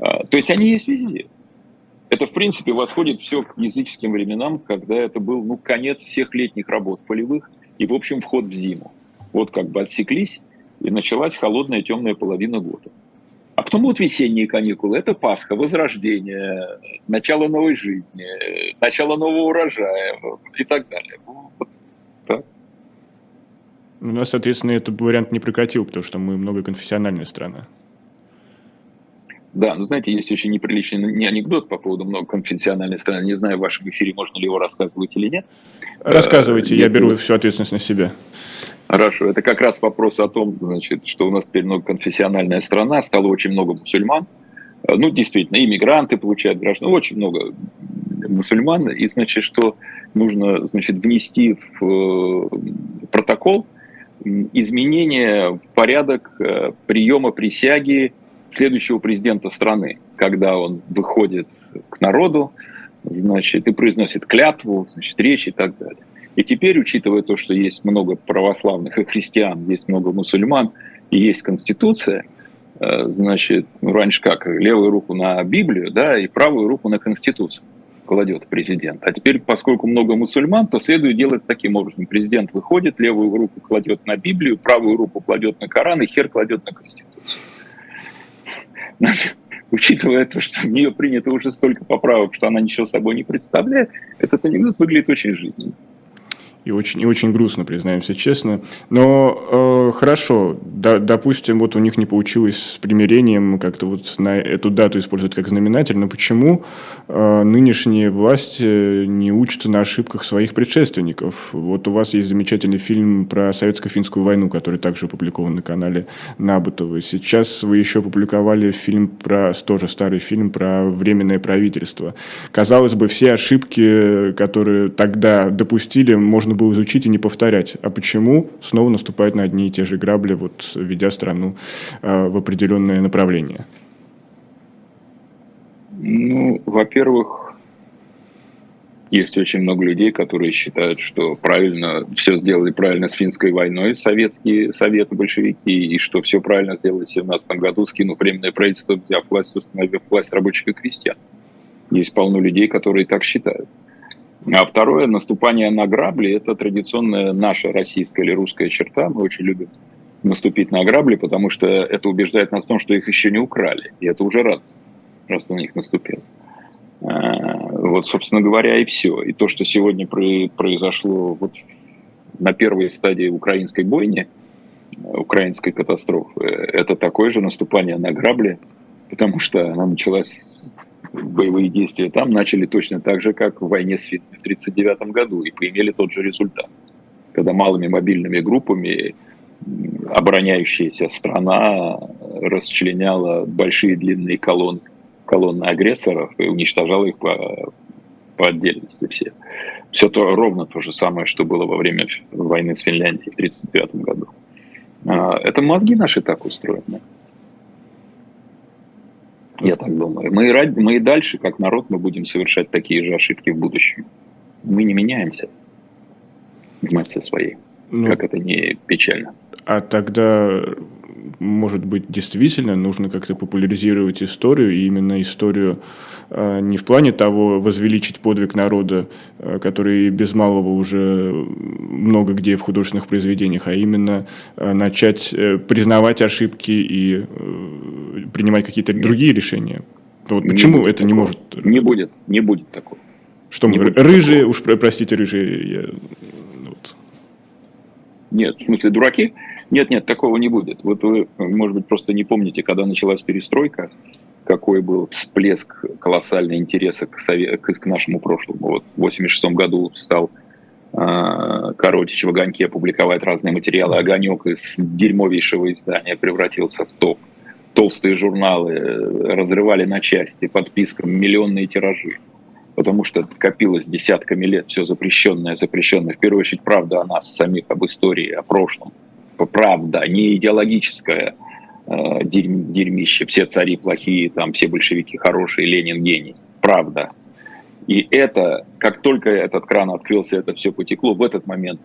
А, то есть они есть везде. Это, в принципе, восходит все к языческим временам, когда это был ну, конец всех летних работ полевых и, в общем, вход в зиму. Вот как бы отсеклись, и началась холодная темная половина года. А потом будут весенние каникулы. Это Пасха, Возрождение, начало новой жизни, начало нового урожая и так далее. Вот, так. У нас, соответственно, этот вариант не прекратил, потому что мы многоконфессиональная страна. Да, ну знаете, есть очень неприличный не анекдот по поводу многоконфессиональной страны. Не знаю, в вашем эфире можно ли его рассказывать или нет. Рассказывайте, э, я беру всю ответственность на себя. Хорошо, это как раз вопрос о том, значит, что у нас теперь многоконфессиональная страна, стало очень много мусульман. Э, ну, действительно, иммигранты получают граждан, очень много мусульман. И, значит, что нужно, значит, внести в э, протокол изменения в порядок приема присяги следующего президента страны, когда он выходит к народу, значит, и произносит клятву, значит, речь и так далее. И теперь, учитывая то, что есть много православных и христиан, есть много мусульман, и есть Конституция, э, значит, ну, раньше как, левую руку на Библию, да, и правую руку на Конституцию кладет президент. А теперь, поскольку много мусульман, то следует делать таким образом. Президент выходит, левую руку кладет на Библию, правую руку кладет на Коран, и хер кладет на Конституцию. учитывая то, что в нее принято уже столько поправок, что она ничего собой не представляет, этот анекдот выглядит очень жизненно и очень, и очень грустно, признаемся честно. Но э, хорошо, да, допустим, вот у них не получилось с примирением как-то вот на эту дату использовать как знаменатель, но почему э, нынешние власти не учатся на ошибках своих предшественников? Вот у вас есть замечательный фильм про советско-финскую войну, который также опубликован на канале Набутова. Сейчас вы еще опубликовали фильм про, тоже старый фильм про временное правительство. Казалось бы, все ошибки, которые тогда допустили, можно было изучить и не повторять. А почему снова наступать на одни и те же грабли, вот, ведя страну э, в определенное направление? Ну, во-первых, есть очень много людей, которые считают, что правильно все сделали правильно с финской войной советские советы большевики, и что все правильно сделали в 17 году, скинув временное правительство, взяв власть, установив власть рабочих и крестьян. Есть полно людей, которые так считают. А второе, наступание на грабли, это традиционная наша российская или русская черта. Мы очень любим наступить на грабли, потому что это убеждает нас в том, что их еще не украли. И это уже радость, раз на них наступил. А, вот, собственно говоря, и все. И то, что сегодня произошло вот на первой стадии украинской бойни, украинской катастрофы, это такое же наступание на грабли, потому что она началась боевые действия там начали точно так же, как в войне с Финами в 1939 году, и поимели тот же результат. Когда малыми мобильными группами обороняющаяся страна расчленяла большие длинные колонны, колонны агрессоров и уничтожала их по, по отдельности все. Все то, ровно то же самое, что было во время войны с Финляндией в 1939 году. А, это мозги наши так устроены. Я так думаю. Мы, мы и дальше, как народ, мы будем совершать такие же ошибки в будущем. Мы не меняемся в массе своей. Ну, как это не печально. А тогда, может быть, действительно нужно как-то популяризировать историю, и именно историю а, не в плане того возвеличить подвиг народа, а, который без малого уже много где в художественных произведениях, а именно а, начать э, признавать ошибки и э, принимать какие-то другие решения. Вот почему не это не может? Не будет, не будет такого. Что мы, рыжие, такого. уж простите, рыжие. Я, вот. Нет, в смысле дураки? Нет, нет, такого не будет. Вот вы, может быть, просто не помните, когда началась перестройка, какой был всплеск колоссального интереса к, сове- к, к нашему прошлому. Вот в 86 году стал э, Коротич в «Огоньке» публиковать разные материалы. «Огонек» из дерьмовейшего издания превратился в топ. Толстые журналы э, разрывали на части подпискам миллионные тиражи. Потому что копилось десятками лет все запрещенное, запрещенное. В первую очередь, правда о нас самих, об истории, о прошлом. Правда, не идеологическая, э, дерьмище, все цари плохие, там все большевики хорошие, Ленин гений. Правда. И это, как только этот кран открылся, это все потекло, в этот момент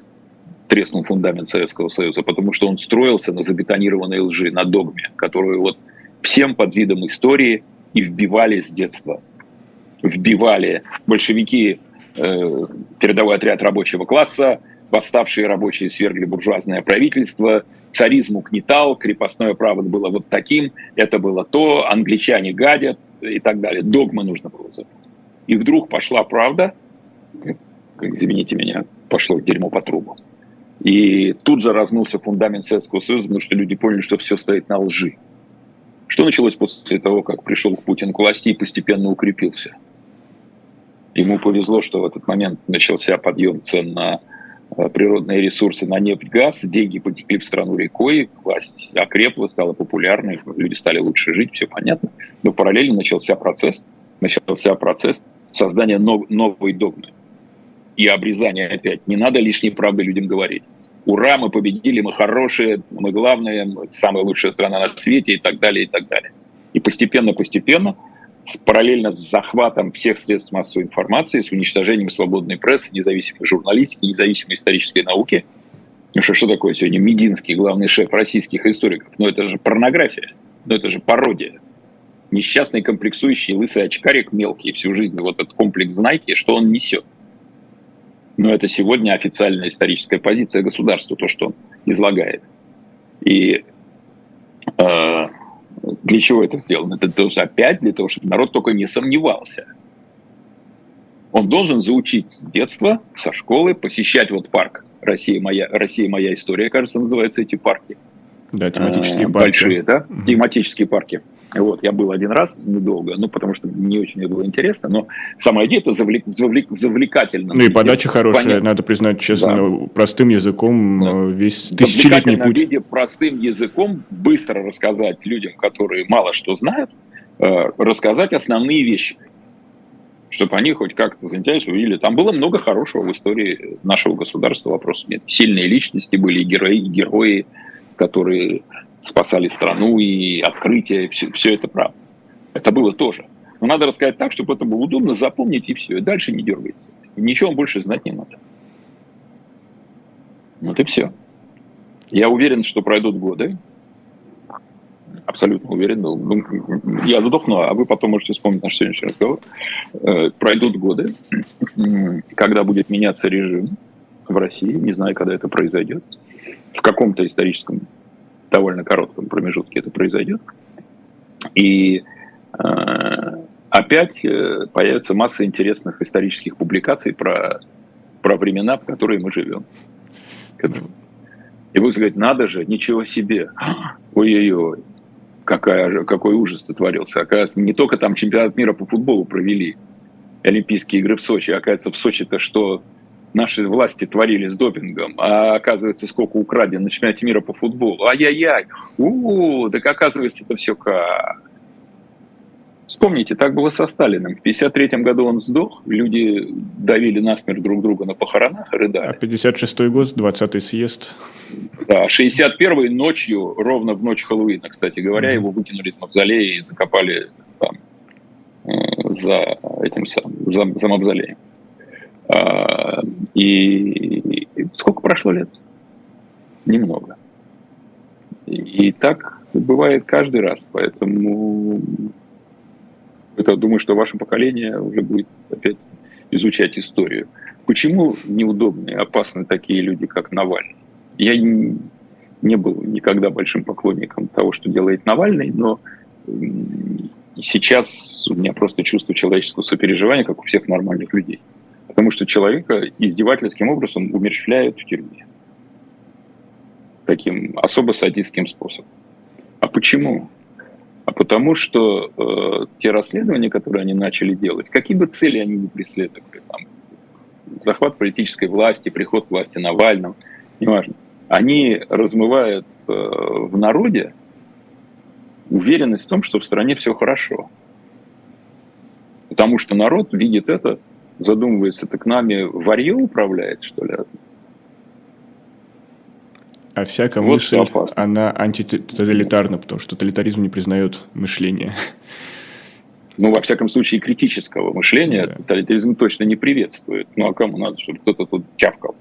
треснул фундамент Советского Союза, потому что он строился на забетонированной лжи, на догме, которую вот всем под видом истории и вбивали с детства. Вбивали большевики, э, передовой отряд рабочего класса, восставшие рабочие свергли буржуазное правительство, царизм угнетал, крепостное право было вот таким, это было то, англичане гадят и так далее. Догмы нужно было забыть. И вдруг пошла правда, извините меня, пошло дерьмо по трубу. И тут же размылся фундамент Советского Союза, потому что люди поняли, что все стоит на лжи. Что началось после того, как пришел Путин к власти и постепенно укрепился? Ему повезло, что в этот момент начался подъем цен на э, природные ресурсы, на нефть, газ, деньги потекли в страну рекой, власть окрепла, стала популярной, люди стали лучше жить, все понятно. Но параллельно начался процесс, начался процесс создания нов, новой догмы и обрезания опять. Не надо лишней правды людям говорить. Ура, мы победили, мы хорошие, мы главные, мы самая лучшая страна на свете и так далее, и так далее. И постепенно-постепенно параллельно с захватом всех средств массовой информации, с уничтожением свободной прессы, независимой журналистики, независимой исторической науки. Ну что, что такое сегодня Мединский, главный шеф российских историков? Ну это же порнография, ну это же пародия. Несчастный комплексующий лысый очкарик мелкий всю жизнь, вот этот комплекс знайки, что он несет. Но это сегодня официальная историческая позиция государства, то, что он излагает. И э, для чего это сделано? Это тоже опять для того, чтобы народ только не сомневался. Он должен заучить с детства, со школы, посещать вот парк «Россия моя, Россия моя история», кажется, называются эти парки. Да, тематические парки. Большие, да, тематические парки. Вот, я был один раз недолго, ну, потому что не очень мне было интересно, но сама идея это завлек, завлек, завлекательно. Ну и подача хорошая, понятно. надо признать честно, да. простым языком да. Э, весь тысячелетний путь. виде простым языком быстро рассказать людям, которые мало что знают, э, рассказать основные вещи, чтобы они хоть как-то заинтересовались. Или там было много хорошего в истории нашего государства, вопросов нет. Сильные личности были, герои, герои, которые спасали страну и открытие, все, все это правда. Это было тоже. Но надо рассказать так, чтобы это было удобно, запомнить и все. И дальше не дергается. Ничего вам больше знать не надо. Вот и все. Я уверен, что пройдут годы. Абсолютно уверен. Ну, я задохну, а вы потом можете вспомнить наш сегодняшний разговор. Э, пройдут годы, когда будет меняться режим в России. Не знаю, когда это произойдет. В каком-то историческом довольно коротком промежутке это произойдет. И э, опять э, появится масса интересных исторических публикаций про, про времена, в которые мы живем. И вы сказать, надо же, ничего себе, ой-ой-ой, какая, какой ужас-то творился. Оказывается, не только там чемпионат мира по футболу провели, Олимпийские игры в Сочи, оказывается, в Сочи-то что наши власти творили с допингом, а оказывается, сколько украдено на чемпионате мира по футболу. Ай-яй-яй, у, -у так оказывается, это все как. Вспомните, так было со Сталиным. В 1953 году он сдох, люди давили насмерть друг друга на похоронах рыдали. А 56 год, 20-й съезд. Да, 61-й ночью, ровно в ночь Хэллоуина, кстати говоря, mm-hmm. его выкинули из мавзолея и закопали там, э, за этим самым, за, за мавзолеем. А, и сколько прошло лет? Немного. И так бывает каждый раз. Поэтому я думаю, что ваше поколение уже будет опять изучать историю. Почему неудобны и опасны такие люди, как Навальный? Я не был никогда большим поклонником того, что делает Навальный, но сейчас у меня просто чувство человеческого сопереживания, как у всех нормальных людей. Потому что человека издевательским образом умерщвляют в тюрьме. Таким особо садистским способом. А почему? А потому что э, те расследования, которые они начали делать, какие бы цели они ни преследовали, там, захват политической власти, приход власти Навального, неважно, они размывают э, в народе уверенность в том, что в стране все хорошо. Потому что народ видит это задумывается, так нами варье управляет, что ли? А всякая вот мысль, она антитоталитарна, потому что тоталитаризм не признает мышления. Ну, во всяком случае, критического мышления да. тоталитаризм точно не приветствует. Ну, а кому надо, чтобы кто-то тут тявкал?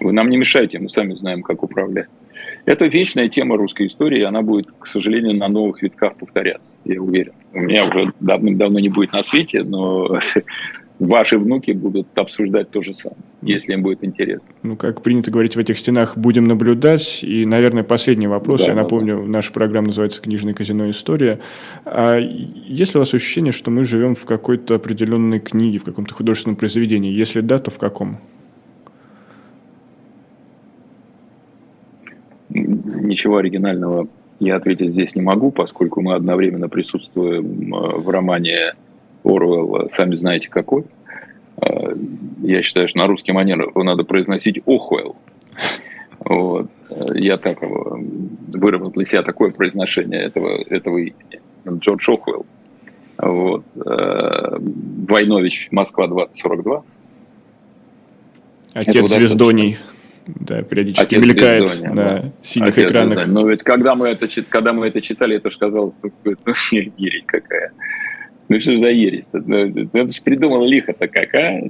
Вы нам не мешайте, мы сами знаем, как управлять. Это вечная тема русской истории, и она будет, к сожалению, на новых витках повторяться, я уверен. У меня уже давным-давно не будет на свете, но ваши внуки будут обсуждать то же самое, если им будет интересно. Ну, как принято говорить в этих стенах, будем наблюдать. И, наверное, последний вопрос. Да, Я напомню, да. наша программа называется «Книжное казино. История». А есть ли у вас ощущение, что мы живем в какой-то определенной книге, в каком-то художественном произведении? Если да, то в каком? ничего оригинального я ответить здесь не могу, поскольку мы одновременно присутствуем э, в романе Оруэлла «Сами знаете какой». Э, я считаю, что на русский манер его надо произносить «Охуэлл». Вот. Я так выработал для себя такое произношение этого, этого имени. Джордж Охуэлл. Вот. Войнович, Москва 2042. Отец звездоний. Да, периодически Отец мелькает на да. синих Отец экранах. Звездония. Но ведь когда мы это, когда мы это читали, это же казалось, ну, ну ересь какая. Ну что за ересь? Ну, это же придумал лихо-то как, а?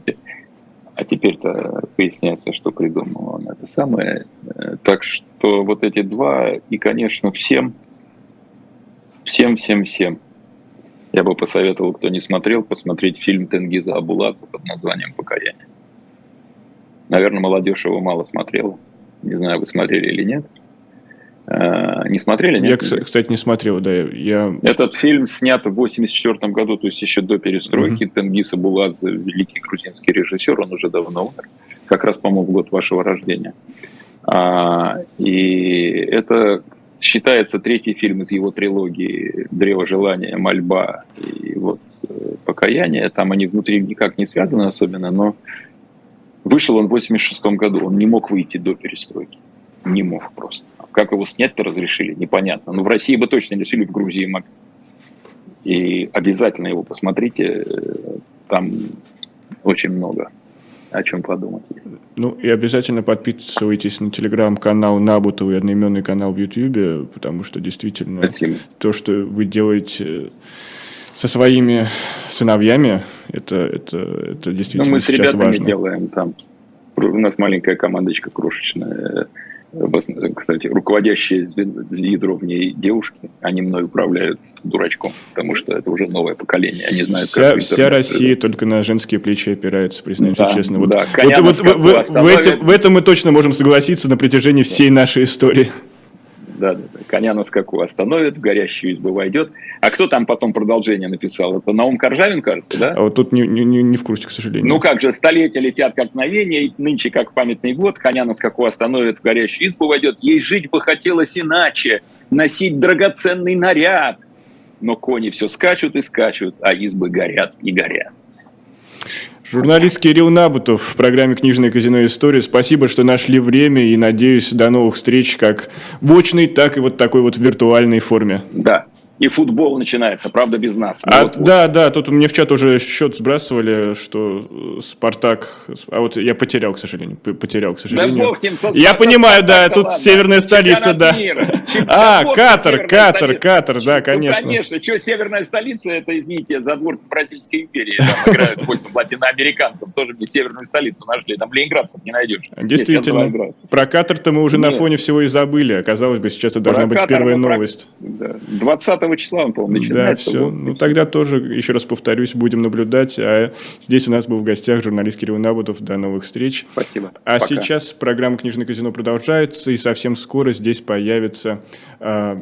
А теперь-то поясняется, что придумал он это самое. Э, так что вот эти два, и, конечно, всем, всем, всем, всем. Я бы посоветовал, кто не смотрел, посмотреть фильм Тенгиза Абулата под названием «Покаяние». Наверное, молодежь его мало смотрела. Не знаю, вы смотрели или нет. А, не смотрели? Нет? Я, кстати, не смотрел, да. Я... Этот фильм снят в 84 году, то есть еще до перестройки. Mm-hmm. Тенгиз Абуладзе, великий грузинский режиссер, он уже давно умер. Как раз, по-моему, в год вашего рождения. А, и это считается третий фильм из его трилогии «Древо желания», «Мольба» и вот э, «Покаяние». Там они внутри никак не связаны особенно, но Вышел он в 86 году, он не мог выйти до перестройки. Не мог просто. Как его снять-то разрешили, непонятно. Но ну, в России бы точно решили, в Грузии могли. И обязательно его посмотрите, там очень много о чем подумать. Ну и обязательно подписывайтесь на телеграм-канал Набутова и одноименный канал в Ютьюбе, потому что действительно Спасибо. то, что вы делаете со своими сыновьями, это, это, это действительно ну, мы с ребятами важно. делаем там. У нас маленькая командочка крошечная. Кстати, руководящие ядро в ней девушки, они мной управляют дурачком, потому что это уже новое поколение, они знают, вся, как Вся Россия только на женские плечи опирается, признаемся да, честно. Вот, да. вот, вот, в, в, в, этом, в этом мы точно можем согласиться на протяжении всей нашей истории да, да, да. Коня на скаку остановит, в горящую избу войдет. А кто там потом продолжение написал? Это Наум Коржавин, кажется, да? А вот тут не, не, не в курсе, к сожалению. Ну как же, столетия летят как мгновение, нынче как памятный год, коня на скаку остановит, в горящую избу войдет. Ей жить бы хотелось иначе, носить драгоценный наряд. Но кони все скачут и скачут, а избы горят и горят. Журналист Кирилл Набутов в программе «Книжное казино. История». Спасибо, что нашли время и, надеюсь, до новых встреч как в очной, так и вот такой вот виртуальной форме. Да, и футбол начинается, правда, без нас. А, вот, да, вот. да, тут мне в чат уже счет сбрасывали, что э, Спартак... А вот я потерял, к сожалению. Потерял, к сожалению. Да бог с ним, со Я понимаю, да, тут ладно. северная столица, да. А, Катар, Катар, Катар, да, конечно. Ну, конечно, что северная столица, это, извините, задворки Бразильской империи. Там играют пусть латиноамериканцев, тоже мне северную столицу нашли. Там ленинградцев не найдешь. Действительно. Про Катар-то мы уже на фоне всего и забыли. Оказалось бы, сейчас это должна быть первая новость. 20 числа он, по-моему, начинается. Да, все. Ну, тогда тоже, еще раз повторюсь, будем наблюдать. А здесь у нас был в гостях журналист Кирилл Набутов. До новых встреч. Спасибо. А Пока. сейчас программа «Книжное казино» продолжается, и совсем скоро здесь появится э,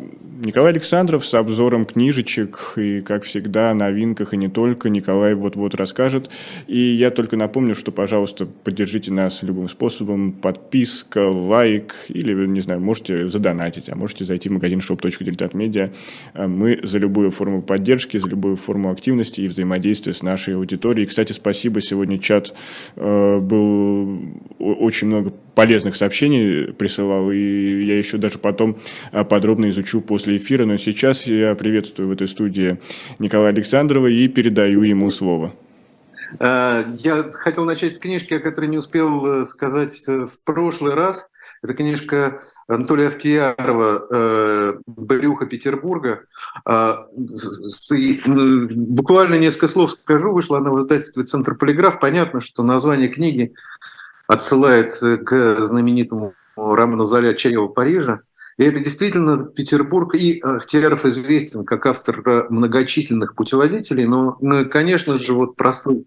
Николай Александров с обзором книжечек, и, как всегда, о новинках, и не только. Николай вот-вот расскажет. И я только напомню, что, пожалуйста, поддержите нас любым способом. Подписка, лайк, или, не знаю, можете задонатить, а можете зайти в магазин shop.diletant.media мы за любую форму поддержки, за любую форму активности и взаимодействия с нашей аудиторией. Кстати, спасибо, сегодня чат э, был очень много полезных сообщений присылал, и я еще даже потом э, подробно изучу после эфира, но сейчас я приветствую в этой студии Николая Александрова и передаю ему слово. Э, я хотел начать с книжки, о которой не успел сказать в прошлый раз. Это книжка Анатолия Ахтиярова э, «Брюхо Петербурга». А, ну, буквально несколько слов скажу. Вышла она в издательстве «Центр Полиграф». Понятно, что название книги отсылает к знаменитому роману Золя Чаева «Парижа». И это действительно Петербург. И Ахтияров известен как автор многочисленных путеводителей, но, ну, конечно же, вот простой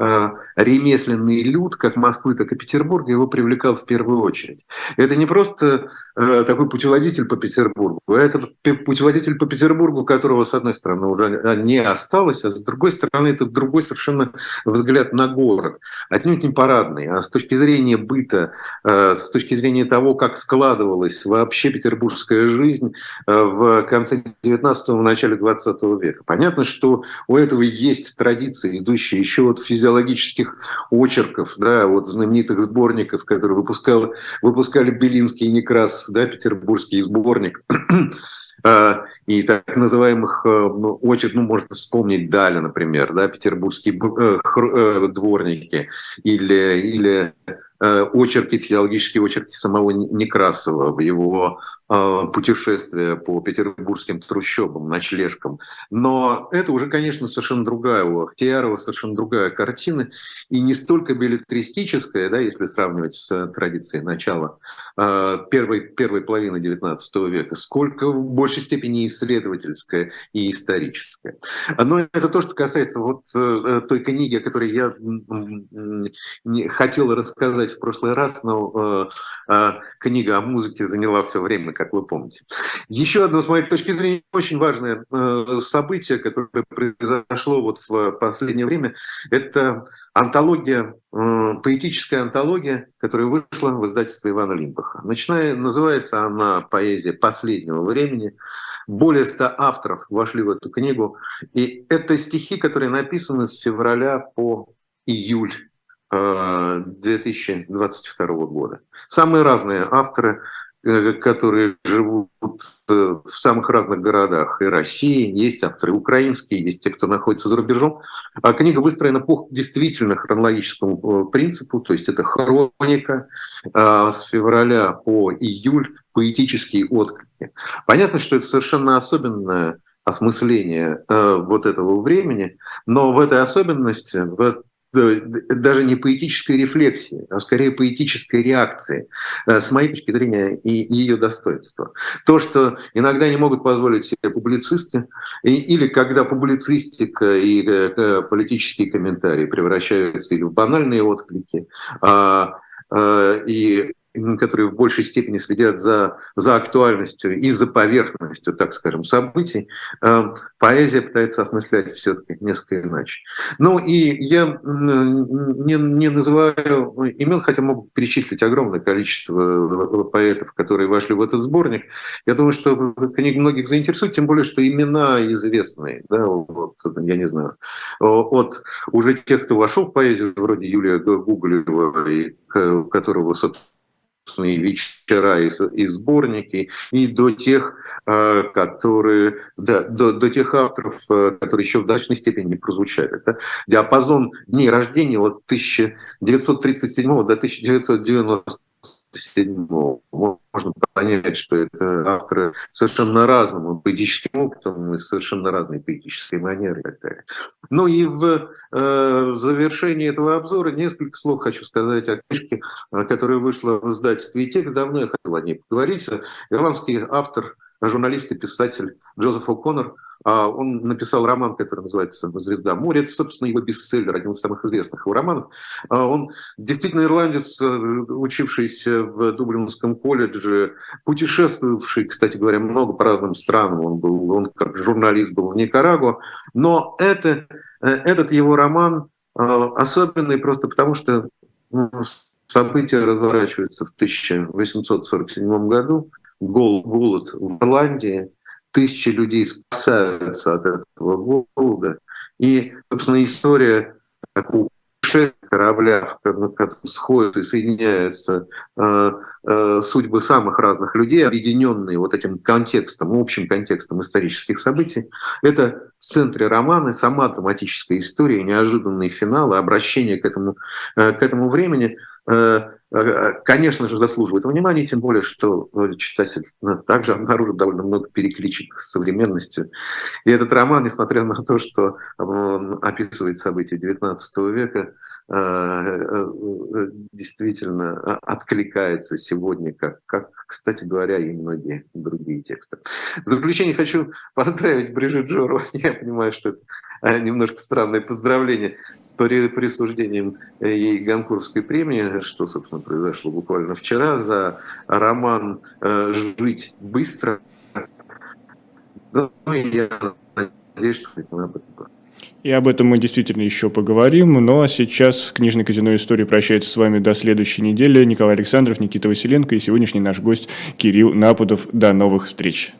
Э, ремесленный люд, как Москвы, так и Петербурга, его привлекал в первую очередь. Это не просто э, такой путеводитель по Петербургу, а это путеводитель по Петербургу, которого, с одной стороны, уже не осталось, а с другой стороны, это другой совершенно взгляд на город. Отнюдь не парадный, а с точки зрения быта, э, с точки зрения того, как складывалась вообще Петербург, петербургская жизнь в конце 19-го, начале 20 века. Понятно, что у этого есть традиции, идущие еще от физиологических очерков, да, вот знаменитых сборников, которые выпускал, выпускали Белинский и Некрасов, да, петербургский сборник а, и так называемых ну, очередь, ну, можно вспомнить Даля, например, да, петербургские э, э, дворники или, или Э, очерки, физиологические очерки самого Некрасова, в его э, путешествие по петербургским трущобам, ночлежкам. Но это уже, конечно, совершенно другая у Ахтиярова, совершенно другая картина, и не столько билетристическая, да, если сравнивать с традицией начала э, первой, первой половины XIX века, сколько в большей степени исследовательская и историческая. Но это то, что касается вот той книги, о которой я хотел рассказать сказать в прошлый раз, но э, э, книга о музыке заняла все время, как вы помните. Еще одно, с моей точки зрения, очень важное э, событие, которое произошло вот в последнее время, это антология, э, поэтическая антология, которая вышла в издательстве Ивана Лимбаха. Начиная, называется она «Поэзия последнего времени». Более ста авторов вошли в эту книгу. И это стихи, которые написаны с февраля по июль 2022 года. Самые разные авторы, э, которые живут э, в самых разных городах и России, есть авторы украинские, есть те, кто находится за рубежом. А книга выстроена по действительно хронологическому э, принципу, то есть это хроника с февраля по июль, поэтические отклики. Понятно, что это совершенно особенное осмысление вот этого времени, но в этой особенности, в даже не поэтической рефлексии, а скорее поэтической реакции, э, с моей точки зрения, и ее достоинства. То, что иногда не могут позволить себе публицисты, или когда публицистика и э, политические комментарии превращаются или в банальные отклики, а, э, и которые в большей степени следят за, за актуальностью и за поверхностью, так скажем, событий, э, поэзия пытается осмыслять все-таки несколько иначе. Ну и я не, не называю имен, хотя могу перечислить огромное количество поэтов, которые вошли в этот сборник. Я думаю, что книга многих заинтересует, тем более, что имена известные, да, вот, я не знаю, от уже тех, кто вошел в поэзию, вроде Юлия Гуголева, и которого, собственно, вечера, и, и сборники, и до тех, э, которые, да, до, до тех авторов, э, которые еще в значительной степени не прозвучали. Это диапазон дней рождения от 1937 до 1990 седьмого. Можно понять, что это авторы совершенно разным поэтическим опытом и совершенно разной поэтической манерой и так далее. Ну и в, э, завершении этого обзора несколько слов хочу сказать о книжке, э, которая вышла в издательстве «И текст». Давно я хотел о ней поговорить. Ирландский автор, журналист и писатель Джозеф О'Коннор – а, он написал роман, который называется «Звезда моря». Это, собственно, его бестселлер, один из самых известных его романов. А, он действительно ирландец, э, учившийся в Дублинском колледже, путешествовавший, кстати говоря, много по разным странам. Он, был, он как журналист был в Никарагуа. Но это, э, этот его роман э, особенный просто потому, что ну, события разворачиваются в 1847 году. Голод в Ирландии – тысячи людей спасаются от этого голода. И, собственно, история такого корабля, в котором сходятся и соединяются э, э, судьбы самых разных людей, объединенные вот этим контекстом, общим контекстом исторических событий. Это в центре романа сама драматическая история, неожиданный финал, обращение к этому, э, к этому времени Э, конечно же, заслуживает внимания, тем более, что э, читатель ну, также обнаружит довольно много перекличек с современностью. И этот роман, несмотря на то, что он описывает события XIX века, э, действительно откликается сегодня, как, как, кстати говоря, и многие другие тексты. В заключение хочу поздравить Брижит Джору. Я понимаю, что это немножко странное поздравление с присуждением ей Ганкурской премии, что, собственно, произошло буквально вчера, за роман э, «Жить быстро». Ну, я надеюсь, что мы об этом И об этом мы действительно еще поговорим. Ну а сейчас книжный казино истории прощается с вами до следующей недели. Николай Александров, Никита Василенко и сегодняшний наш гость Кирилл Напудов. До новых встреч.